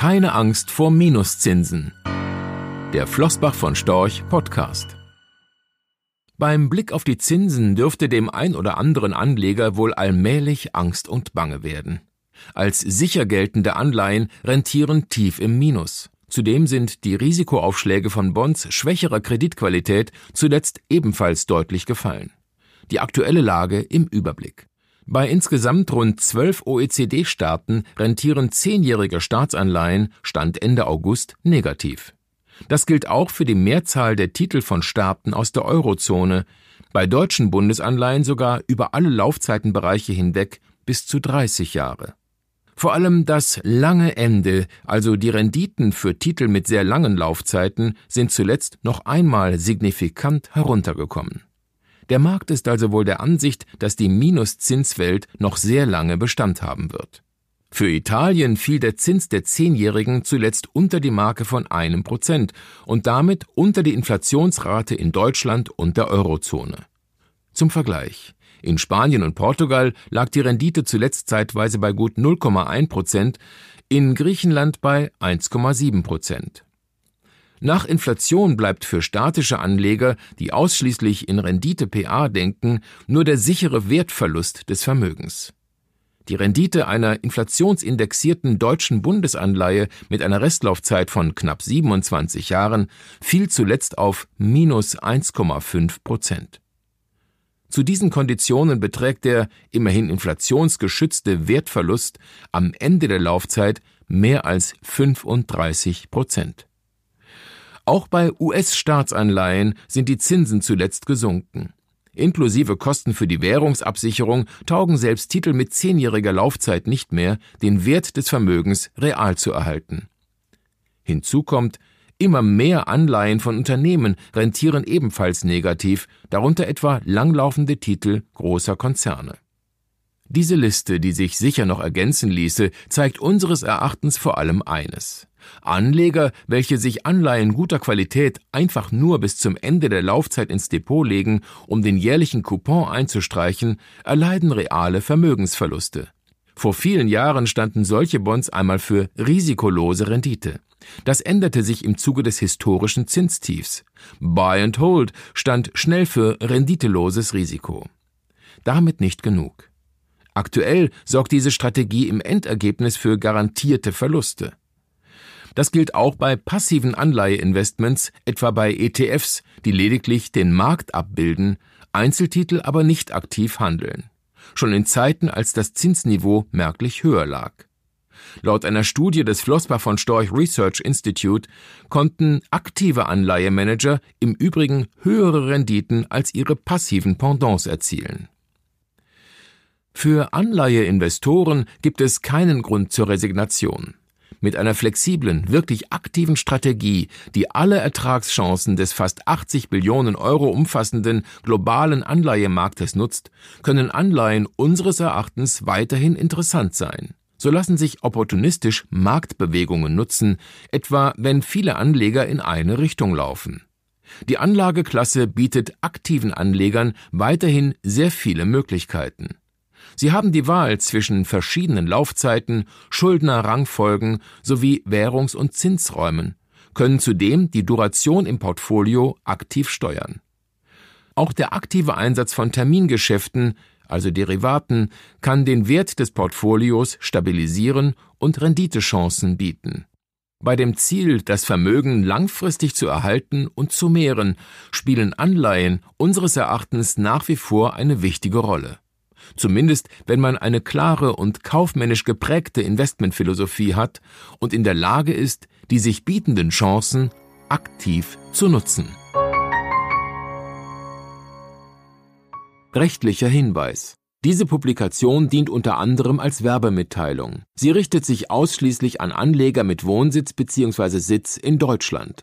Keine Angst vor Minuszinsen. Der Flossbach von Storch Podcast. Beim Blick auf die Zinsen dürfte dem ein oder anderen Anleger wohl allmählich Angst und Bange werden. Als sicher geltende Anleihen rentieren tief im Minus. Zudem sind die Risikoaufschläge von Bonds schwächerer Kreditqualität zuletzt ebenfalls deutlich gefallen. Die aktuelle Lage im Überblick. Bei insgesamt rund zwölf OECD-Staaten rentieren zehnjährige Staatsanleihen Stand Ende August negativ. Das gilt auch für die Mehrzahl der Titel von Staaten aus der Eurozone, bei deutschen Bundesanleihen sogar über alle Laufzeitenbereiche hinweg bis zu 30 Jahre. Vor allem das lange Ende, also die Renditen für Titel mit sehr langen Laufzeiten, sind zuletzt noch einmal signifikant heruntergekommen. Der Markt ist also wohl der Ansicht, dass die Minuszinswelt noch sehr lange Bestand haben wird. Für Italien fiel der Zins der Zehnjährigen zuletzt unter die Marke von einem Prozent und damit unter die Inflationsrate in Deutschland und der Eurozone. Zum Vergleich. In Spanien und Portugal lag die Rendite zuletzt zeitweise bei gut 0,1 Prozent, in Griechenland bei 1,7 Prozent. Nach Inflation bleibt für statische Anleger, die ausschließlich in Rendite PA denken, nur der sichere Wertverlust des Vermögens. Die Rendite einer inflationsindexierten deutschen Bundesanleihe mit einer Restlaufzeit von knapp 27 Jahren fiel zuletzt auf minus 1,5 Prozent. Zu diesen Konditionen beträgt der immerhin inflationsgeschützte Wertverlust am Ende der Laufzeit mehr als 35 Prozent. Auch bei US-Staatsanleihen sind die Zinsen zuletzt gesunken. Inklusive Kosten für die Währungsabsicherung taugen selbst Titel mit zehnjähriger Laufzeit nicht mehr, den Wert des Vermögens real zu erhalten. Hinzu kommt, immer mehr Anleihen von Unternehmen rentieren ebenfalls negativ, darunter etwa langlaufende Titel großer Konzerne. Diese Liste, die sich sicher noch ergänzen ließe, zeigt unseres Erachtens vor allem eines. Anleger, welche sich Anleihen guter Qualität einfach nur bis zum Ende der Laufzeit ins Depot legen, um den jährlichen Coupon einzustreichen, erleiden reale Vermögensverluste. Vor vielen Jahren standen solche Bonds einmal für risikolose Rendite. Das änderte sich im Zuge des historischen Zinstiefs. Buy and Hold stand schnell für renditeloses Risiko. Damit nicht genug. Aktuell sorgt diese Strategie im Endergebnis für garantierte Verluste. Das gilt auch bei passiven Anleiheinvestments, etwa bei ETFs, die lediglich den Markt abbilden, Einzeltitel aber nicht aktiv handeln. Schon in Zeiten, als das Zinsniveau merklich höher lag. Laut einer Studie des Flossbach von Storch Research Institute konnten aktive Anleihemanager im Übrigen höhere Renditen als ihre passiven Pendants erzielen. Für Anleiheinvestoren gibt es keinen Grund zur Resignation mit einer flexiblen, wirklich aktiven Strategie, die alle Ertragschancen des fast 80 Billionen Euro umfassenden globalen Anleihemarktes nutzt, können Anleihen unseres Erachtens weiterhin interessant sein. So lassen sich opportunistisch Marktbewegungen nutzen, etwa wenn viele Anleger in eine Richtung laufen. Die Anlageklasse bietet aktiven Anlegern weiterhin sehr viele Möglichkeiten. Sie haben die Wahl zwischen verschiedenen Laufzeiten, Schuldnerrangfolgen sowie Währungs- und Zinsräumen, können zudem die Duration im Portfolio aktiv steuern. Auch der aktive Einsatz von Termingeschäften, also Derivaten, kann den Wert des Portfolios stabilisieren und Renditechancen bieten. Bei dem Ziel, das Vermögen langfristig zu erhalten und zu mehren, spielen Anleihen unseres Erachtens nach wie vor eine wichtige Rolle zumindest wenn man eine klare und kaufmännisch geprägte Investmentphilosophie hat und in der Lage ist, die sich bietenden Chancen aktiv zu nutzen. Rechtlicher Hinweis diese Publikation dient unter anderem als Werbemitteilung. Sie richtet sich ausschließlich an Anleger mit Wohnsitz bzw. Sitz in Deutschland.